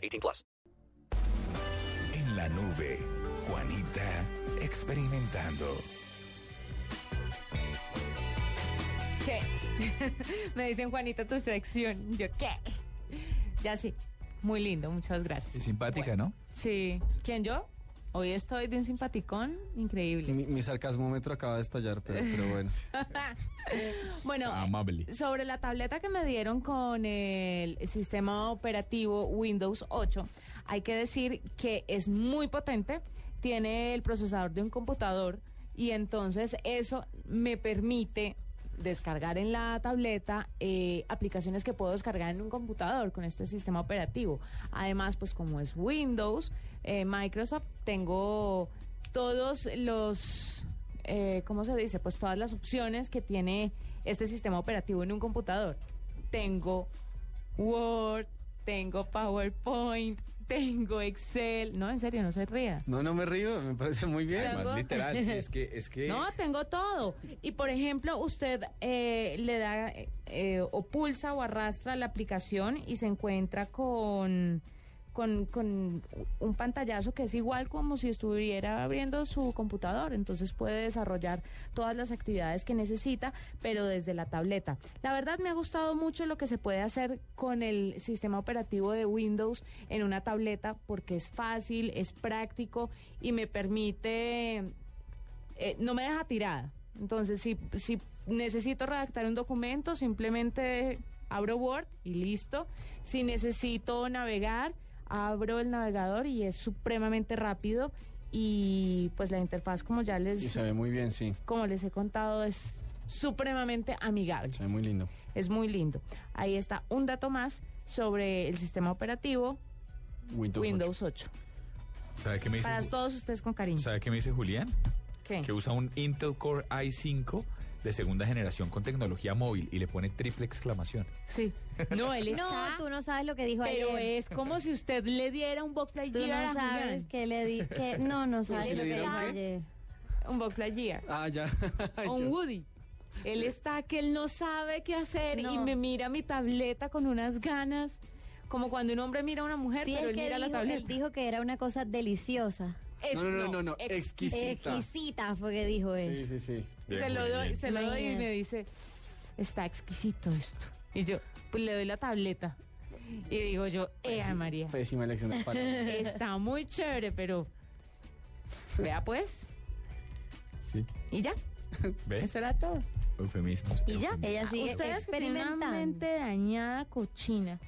18 plus. En la nube, Juanita experimentando. ¿Qué? Me dicen Juanita tu sección. Yo, ¿qué? Ya sí. Muy lindo, muchas gracias. Es simpática, ¿no? Sí. ¿Quién yo? Hoy estoy de un simpaticón increíble. Mi, mi sarcasmómetro acaba de estallar, pero, pero bueno. bueno, Amable. sobre la tableta que me dieron con el sistema operativo Windows 8, hay que decir que es muy potente, tiene el procesador de un computador y entonces eso me permite descargar en la tableta eh, aplicaciones que puedo descargar en un computador con este sistema operativo. Además, pues como es Windows, eh, Microsoft, tengo todos los, eh, ¿cómo se dice? Pues todas las opciones que tiene este sistema operativo en un computador. Tengo Word, tengo PowerPoint, tengo Excel. No, en serio, no se ría. No, no me río, me parece muy bien. Tengo- literal, sí, es que, es que No, tengo todo. Y por ejemplo, usted eh, le da eh, o pulsa o arrastra la aplicación y se encuentra con, con, un pantallazo que es igual como si estuviera abriendo su computador. Entonces puede desarrollar todas las actividades que necesita, pero desde la tableta. La verdad me ha gustado mucho lo que se puede hacer con el sistema operativo de Windows en una tableta porque es fácil, es práctico y me permite eh, no me deja tirada. Entonces, si, si necesito redactar un documento, simplemente abro Word y listo. Si necesito navegar, abro el navegador y es supremamente rápido. Y pues la interfaz, como ya Y les, se ve muy bien, sí. como les he contado, es supremamente amigable. Se ve muy lindo. Es muy lindo. Ahí está un dato más sobre el sistema operativo Windows, Windows 8. ¿sabe qué me dice? Para todos ustedes con cariño. ¿Sabe qué me dice Julián? ¿Qué? Que usa un Intel Core i5 de segunda generación con tecnología móvil y le pone triple exclamación. Sí. No, él está... No, tú no sabes lo que dijo Pero ayer. es como si usted le diera un Box Tú Lightyear no a sabes Julián. que le di que no no sabes si lo que dijo ayer. Un Box Lightyear. Ah, ya. O un Woody. Él está que él no sabe qué hacer y No. me mira mi tableta con unas ganas. Como cuando un hombre mira a una mujer, Sí, pero es él que mira la dijo, tableta. él dijo que era una cosa deliciosa. Es- No, no, no, no, no, exquisita. Exquisita fue que dijo Sí, él. sí, sí. Bien, se lo doy, bien. se lo doy y me dice, está exquisito esto. Y yo, pues le doy la tableta. Y digo yo, ¡Ea María! Pésima elección de palabras. Está muy chévere, pero... Vea pues. Sí. Y ya, ¿Ve? eso era todo. Eufemismos. Y ya, eufemismos. ella sigue una experimentando. dañada, cochina.